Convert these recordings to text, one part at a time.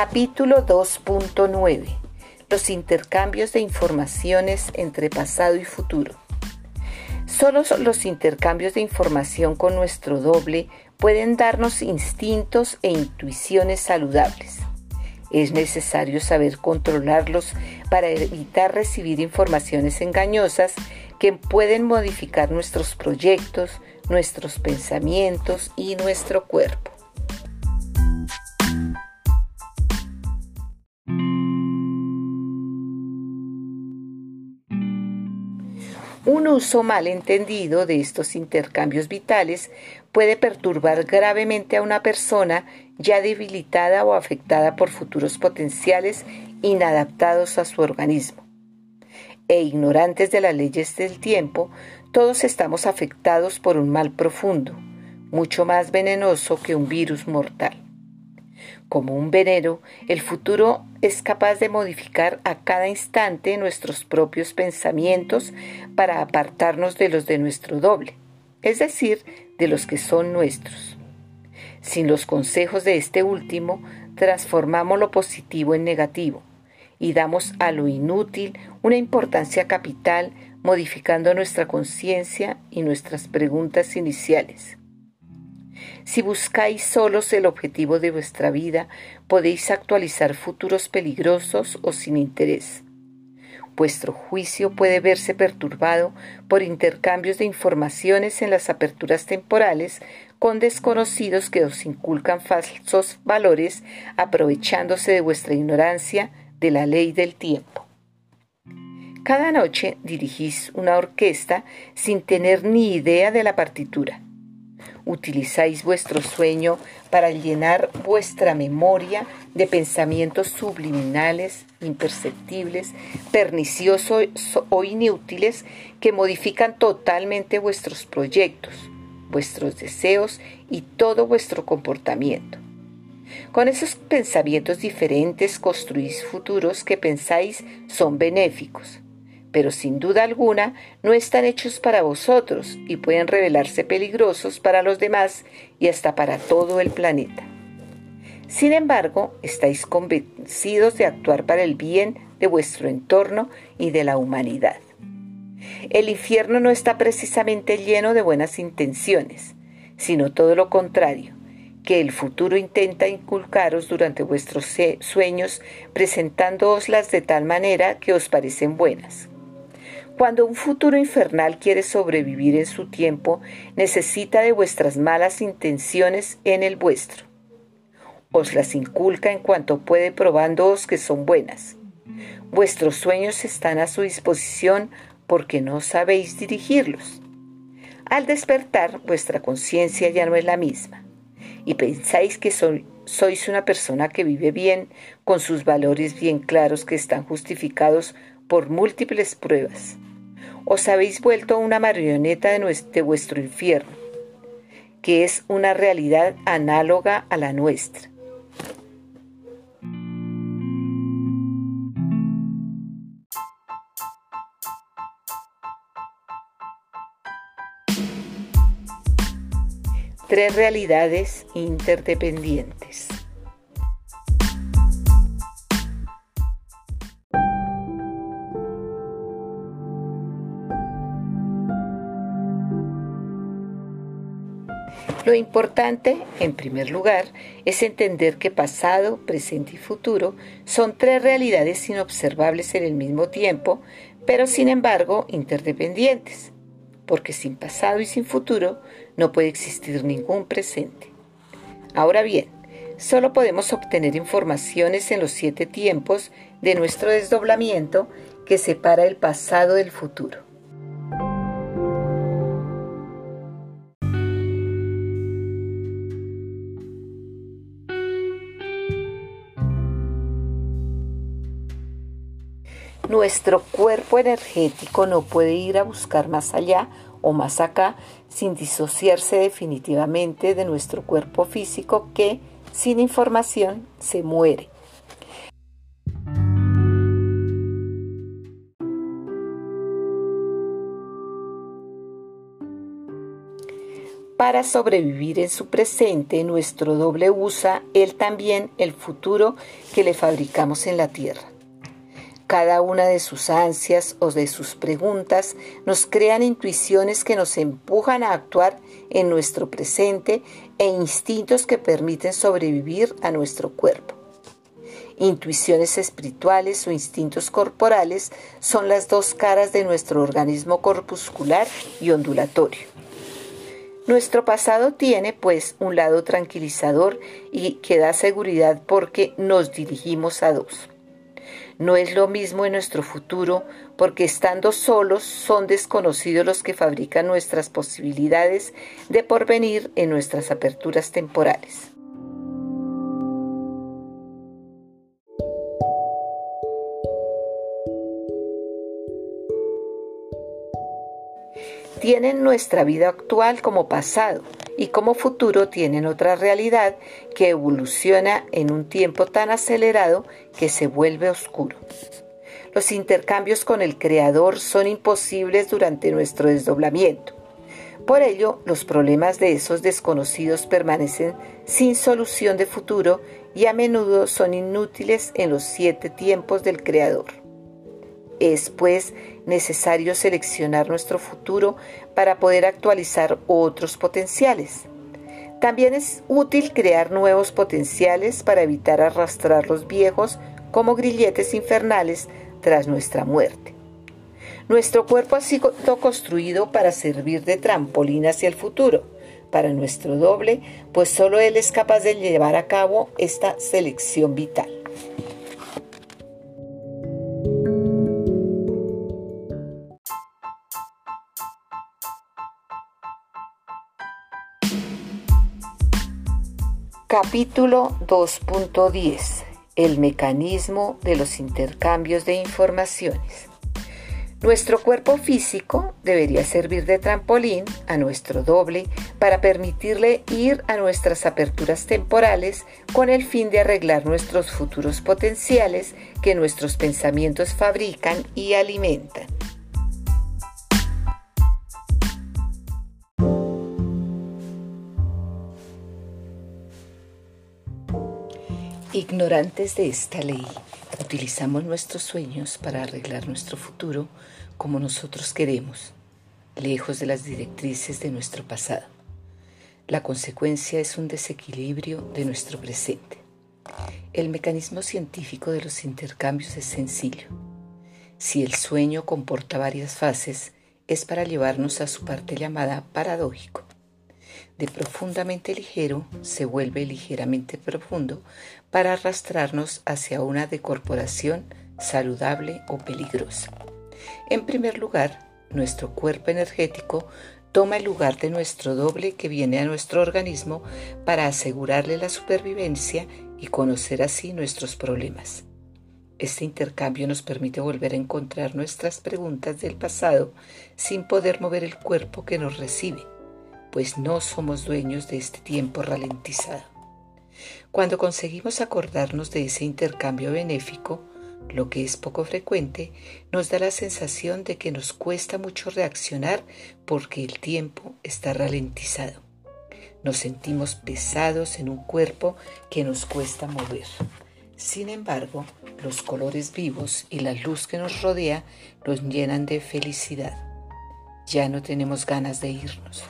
Capítulo 2.9. Los intercambios de informaciones entre pasado y futuro. Solo los intercambios de información con nuestro doble pueden darnos instintos e intuiciones saludables. Es necesario saber controlarlos para evitar recibir informaciones engañosas que pueden modificar nuestros proyectos, nuestros pensamientos y nuestro cuerpo. Un uso mal entendido de estos intercambios vitales puede perturbar gravemente a una persona ya debilitada o afectada por futuros potenciales inadaptados a su organismo. E ignorantes de las leyes del tiempo, todos estamos afectados por un mal profundo, mucho más venenoso que un virus mortal. Como un veneno, el futuro es capaz de modificar a cada instante nuestros propios pensamientos para apartarnos de los de nuestro doble, es decir, de los que son nuestros. Sin los consejos de este último, transformamos lo positivo en negativo y damos a lo inútil una importancia capital modificando nuestra conciencia y nuestras preguntas iniciales. Si buscáis solos el objetivo de vuestra vida, podéis actualizar futuros peligrosos o sin interés. Vuestro juicio puede verse perturbado por intercambios de informaciones en las aperturas temporales con desconocidos que os inculcan falsos valores aprovechándose de vuestra ignorancia de la ley del tiempo. Cada noche dirigís una orquesta sin tener ni idea de la partitura utilizáis vuestro sueño para llenar vuestra memoria de pensamientos subliminales, imperceptibles, perniciosos o inútiles que modifican totalmente vuestros proyectos, vuestros deseos y todo vuestro comportamiento. Con esos pensamientos diferentes construís futuros que pensáis son benéficos pero sin duda alguna no están hechos para vosotros y pueden revelarse peligrosos para los demás y hasta para todo el planeta. Sin embargo, estáis convencidos de actuar para el bien de vuestro entorno y de la humanidad. El infierno no está precisamente lleno de buenas intenciones, sino todo lo contrario, que el futuro intenta inculcaros durante vuestros sueños, presentándooslas de tal manera que os parecen buenas. Cuando un futuro infernal quiere sobrevivir en su tiempo, necesita de vuestras malas intenciones en el vuestro. Os las inculca en cuanto puede probándoos que son buenas. Vuestros sueños están a su disposición porque no sabéis dirigirlos. Al despertar, vuestra conciencia ya no es la misma y pensáis que sois una persona que vive bien, con sus valores bien claros que están justificados por múltiples pruebas os habéis vuelto una marioneta de, vuestro infierno, que es una realidad análoga a la nuestra. Tres realidades interdependientes. Lo importante, en primer lugar, es entender que pasado, presente y futuro son tres realidades inobservables en el mismo tiempo, pero sin embargo interdependientes, porque sin pasado y sin futuro no puede existir ningún presente. Ahora bien, solo podemos obtener informaciones en los siete tiempos de nuestro desdoblamiento que separa el pasado del futuro. Nuestro cuerpo energético no puede ir a buscar más allá o más acá sin disociarse definitivamente de nuestro cuerpo físico que, sin información, se muere. Para sobrevivir en su presente, nuestro doble usa él también el futuro que le fabricamos en la tierra. Cada una de sus ansias o de sus preguntas nos crean intuiciones que nos empujan a actuar en nuestro presente e instintos que permiten sobrevivir a nuestro cuerpo. Intuiciones espirituales o instintos corporales son las dos caras de nuestro organismo corpuscular y ondulatorio. Nuestro pasado tiene, pues, un lado tranquilizador y que da seguridad porque nos dirigimos a dos. No es lo mismo en nuestro futuro porque estando solos son desconocidos los que fabrican nuestras posibilidades de porvenir en nuestras aperturas temporales. tienen nuestra vida actual como pasado y como futuro tienen otra realidad que evoluciona en un tiempo tan acelerado que se vuelve oscuro. Los intercambios con el Creador son imposibles durante nuestro desdoblamiento. Por ello, los problemas de esos desconocidos permanecen sin solución de futuro y a menudo son inútiles en los siete tiempos del Creador. Es, pues, necesario seleccionar nuestro futuro para poder actualizar otros potenciales. También es útil crear nuevos potenciales para evitar arrastrar los viejos como grilletes infernales tras nuestra muerte. Nuestro cuerpo ha sido construido para servir de trampolín hacia el futuro, para nuestro doble, pues solo él es capaz de llevar a cabo esta selección vital. Capítulo 2.10 El mecanismo de los intercambios de informaciones. Nuestro cuerpo físico debería servir de trampolín a nuestro doble para permitirle ir a nuestras aperturas temporales con el fin de arreglar nuestros futuros potenciales que nuestros pensamientos fabrican y alimentan. Ignorantes de esta ley, utilizamos nuestros sueños para arreglar nuestro futuro como nosotros queremos, lejos de las directrices de nuestro pasado. La consecuencia es un desequilibrio de nuestro presente. El mecanismo científico de los intercambios es sencillo. Si el sueño comporta varias fases, es para llevarnos a su parte llamada paradójico de profundamente ligero se vuelve ligeramente profundo para arrastrarnos hacia una decorporación saludable o peligrosa. En primer lugar, nuestro cuerpo energético toma el lugar de nuestro doble que viene a nuestro organismo para asegurarle la supervivencia y conocer así nuestros problemas. Este intercambio nos permite volver a encontrar nuestras preguntas del pasado sin poder mover el cuerpo que nos recibe pues no somos dueños de este tiempo ralentizado. Cuando conseguimos acordarnos de ese intercambio benéfico, lo que es poco frecuente, nos da la sensación de que nos cuesta mucho reaccionar porque el tiempo está ralentizado. Nos sentimos pesados en un cuerpo que nos cuesta mover. Sin embargo, los colores vivos y la luz que nos rodea nos llenan de felicidad. Ya no tenemos ganas de irnos.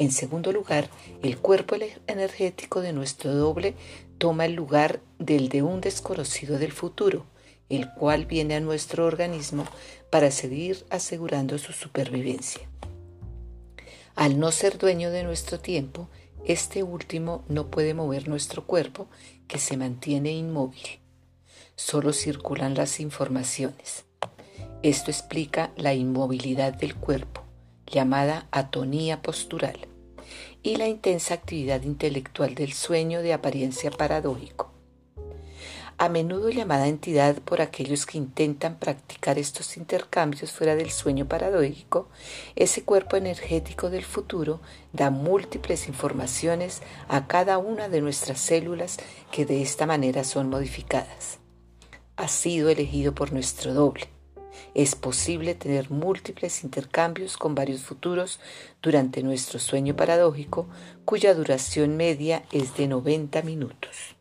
En segundo lugar, el cuerpo energético de nuestro doble toma el lugar del de un desconocido del futuro, el cual viene a nuestro organismo para seguir asegurando su supervivencia. Al no ser dueño de nuestro tiempo, este último no puede mover nuestro cuerpo, que se mantiene inmóvil. Solo circulan las informaciones. Esto explica la inmovilidad del cuerpo, llamada atonía postural y la intensa actividad intelectual del sueño de apariencia paradójico. A menudo llamada entidad por aquellos que intentan practicar estos intercambios fuera del sueño paradójico, ese cuerpo energético del futuro da múltiples informaciones a cada una de nuestras células que de esta manera son modificadas. Ha sido elegido por nuestro doble Es posible tener múltiples intercambios con varios futuros durante nuestro sueño paradójico, cuya duración media es de 90 minutos.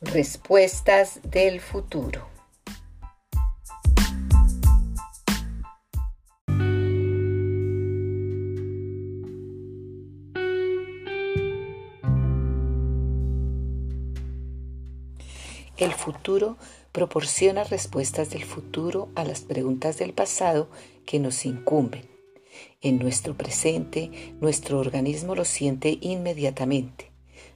Respuestas del futuro. El futuro proporciona respuestas del futuro a las preguntas del pasado que nos incumben. En nuestro presente, nuestro organismo lo siente inmediatamente.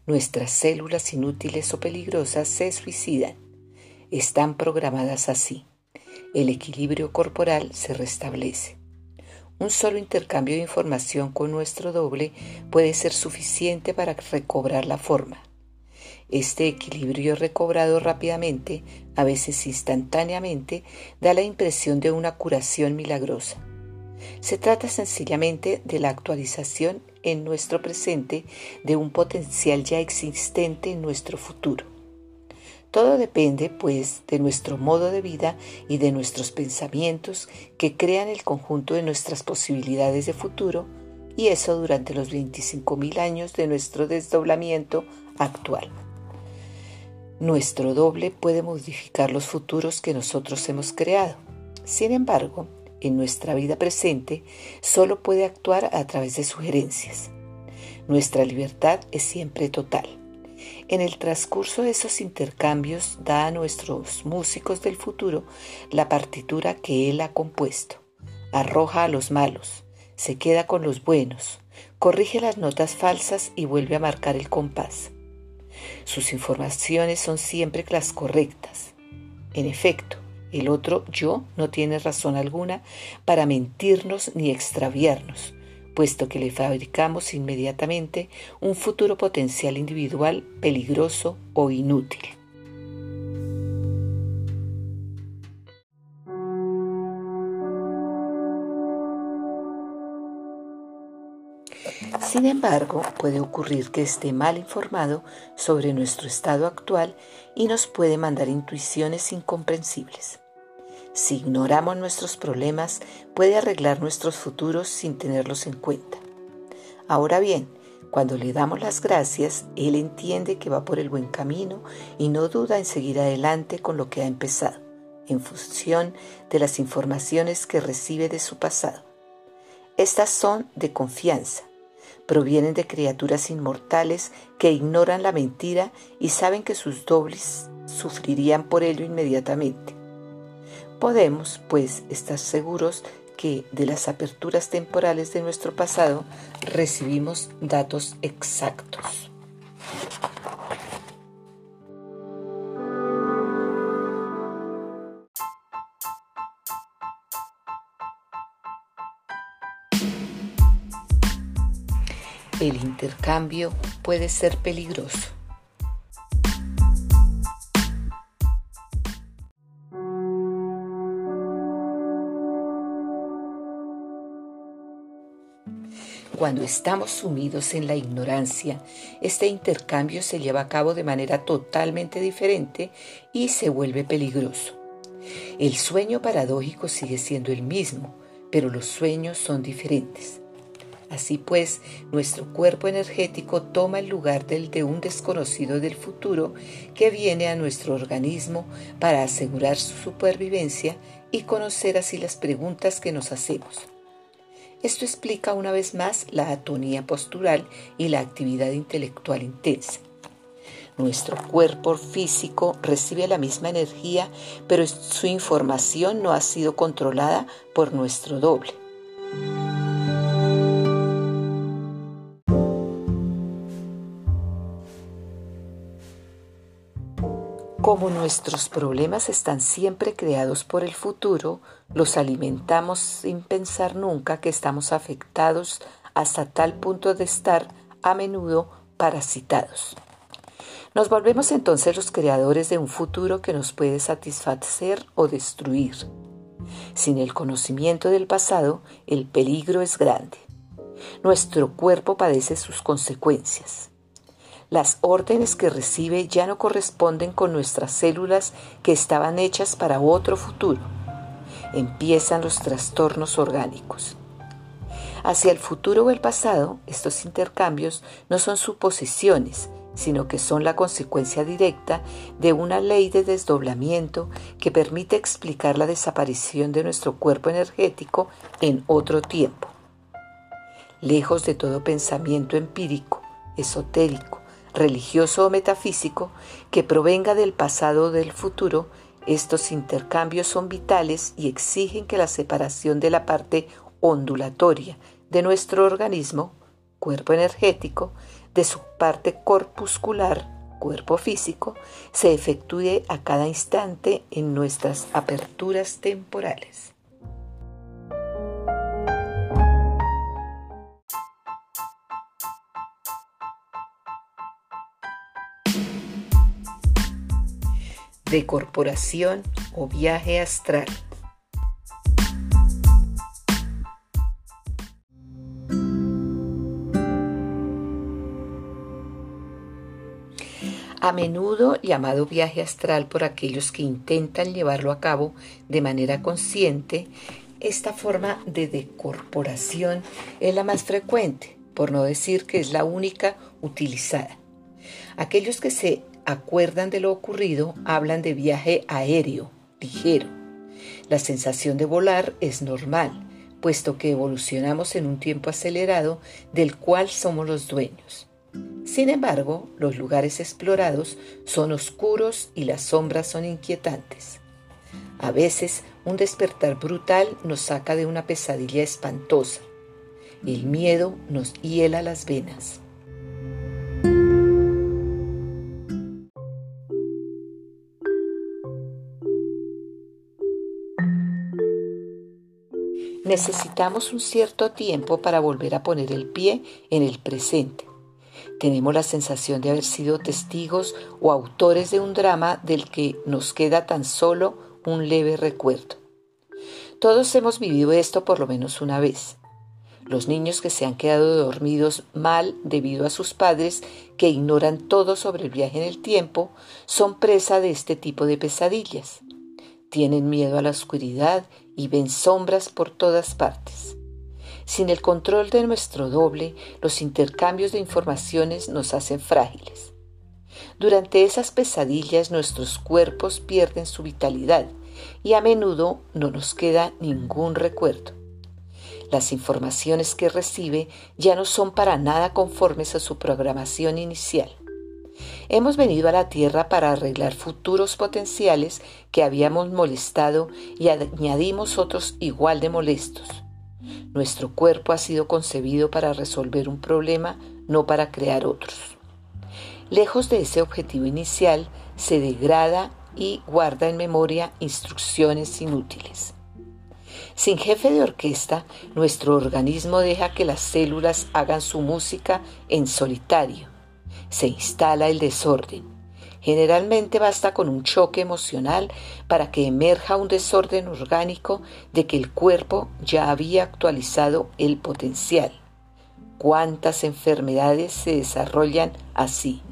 Nuestras células inútiles o peligrosas se suicidan. Están programadas así. El equilibrio corporal se restablece. Un solo intercambio de información con nuestro doble puede ser suficiente para recobrar la forma. Este equilibrio recobrado rápidamente, a veces instantáneamente, da la impresión de una curación milagrosa. Se trata sencillamente de la actualización en nuestro presente de un potencial ya existente en nuestro futuro. Todo depende, pues, de nuestro modo de vida y de nuestros pensamientos que crean el conjunto de nuestras posibilidades de futuro, y eso durante los 25.000 años de nuestro desdoblamiento actual. Nuestro doble puede modificar los futuros que nosotros hemos creado. Sin embargo, en nuestra vida presente solo puede actuar a través de sugerencias. Nuestra libertad es siempre total. En el transcurso de esos intercambios da a nuestros músicos del futuro la partitura que él ha compuesto. Arroja a los malos, se queda con los buenos, corrige las notas falsas y vuelve a marcar el compás. Sus informaciones son siempre las correctas. En efecto, el otro yo no tiene razón alguna para mentirnos ni extraviarnos, puesto que le fabricamos inmediatamente un futuro potencial individual peligroso o inútil. Sin embargo, puede ocurrir que esté mal informado sobre nuestro estado actual y nos puede mandar intuiciones incomprensibles. Si ignoramos nuestros problemas, puede arreglar nuestros futuros sin tenerlos en cuenta. Ahora bien, cuando le damos las gracias, Él entiende que va por el buen camino y no duda en seguir adelante con lo que ha empezado, en función de las informaciones que recibe de su pasado. Estas son de confianza, provienen de criaturas inmortales que ignoran la mentira y saben que sus dobles sufrirían por ello inmediatamente. Podemos, pues, estar seguros que de las aperturas temporales de nuestro pasado recibimos datos exactos. Intercambio puede ser peligroso. Cuando estamos sumidos en la ignorancia, este intercambio se lleva a cabo de manera totalmente diferente y se vuelve peligroso. El sueño paradójico sigue siendo el mismo, pero los sueños son diferentes. Así pues, nuestro cuerpo energético toma el lugar del de un desconocido del futuro que viene a nuestro organismo para asegurar su supervivencia y conocer así las preguntas que nos hacemos. Esto explica una vez más la atonía postural y la actividad intelectual intensa. Nuestro cuerpo físico recibe la misma energía, pero su información no ha sido controlada por nuestro doble. Como nuestros problemas están siempre creados por el futuro, los alimentamos sin pensar nunca que estamos afectados hasta tal punto de estar a menudo parasitados. Nos volvemos entonces los creadores de un futuro que nos puede satisfacer o destruir. Sin el conocimiento del pasado, el peligro es grande. nuestro cuerpo padece sus consecuencias. Las órdenes que recibe ya no corresponden con nuestras células que estaban hechas para otro futuro. Empiezan los trastornos orgánicos. Hacia el futuro o el pasado, estos intercambios no son suposiciones, sino que son la consecuencia directa de una ley de desdoblamiento que permite explicar la desaparición de nuestro cuerpo energético en otro tiempo. Lejos de todo pensamiento empírico, esotérico, religioso o metafísico que provenga del pasado o del futuro, estos intercambios son vitales y exigen que la separación de la parte ondulatoria de nuestro organismo, cuerpo energético, de su parte corpuscular, cuerpo físico, se efectúe a cada instante en nuestras aperturas temporales. Decorporación o viaje astral. a menudo llamado viaje astral por aquellos que intentan llevarlo a cabo de manera consciente, esta forma de decorporación es la más frecuente, por no decir que es la única utilizada. Aquellos que se acuerdan de lo ocurrido hablan de viaje aéreo, ligero. La sensación de volar es normal, puesto que evolucionamos en un tiempo acelerado del cual somos los dueños. Sin embargo, los lugares explorados son oscuros y las sombras son inquietantes. A veces un despertar brutal nos saca de una pesadilla espantosa. El miedo nos hiela las venas. Necesitamos un cierto tiempo para volver a poner el pie en el presente tenemos la sensación de haber sido testigos o autores de un drama del que nos queda tan solo un leve recuerdo. Todos hemos vivido esto por lo menos una vez. Los niños que se han quedado dormidos mal debido a sus padres que ignoran todo sobre el viaje en el tiempo son presa de este tipo de pesadillas. Tienen miedo a la oscuridad y ven sombras por todas partes. Sin el control de nuestro doble, los intercambios de informaciones nos hacen frágiles. Durante esas pesadillas nuestros cuerpos pierden su vitalidad y a menudo no nos queda ningún recuerdo. Las informaciones que recibe ya no son para nada conformes a su programación inicial. Hemos venido a la Tierra para arreglar futuros potenciales que habíamos molestado y añadimos otros igual de molestos. Nuestro cuerpo ha sido concebido para resolver un problema, no para crear otros. Lejos de ese objetivo inicial, se degrada y guarda en memoria instrucciones inútiles. Sin jefe de orquesta, nuestro organismo deja que las células hagan su música en solitario. Se instala el desorden. Generalmente basta con un choque emocional para que emerja un desorden orgánico de que el cuerpo ya había actualizado el potencial. ¿Cuántas enfermedades se desarrollan así?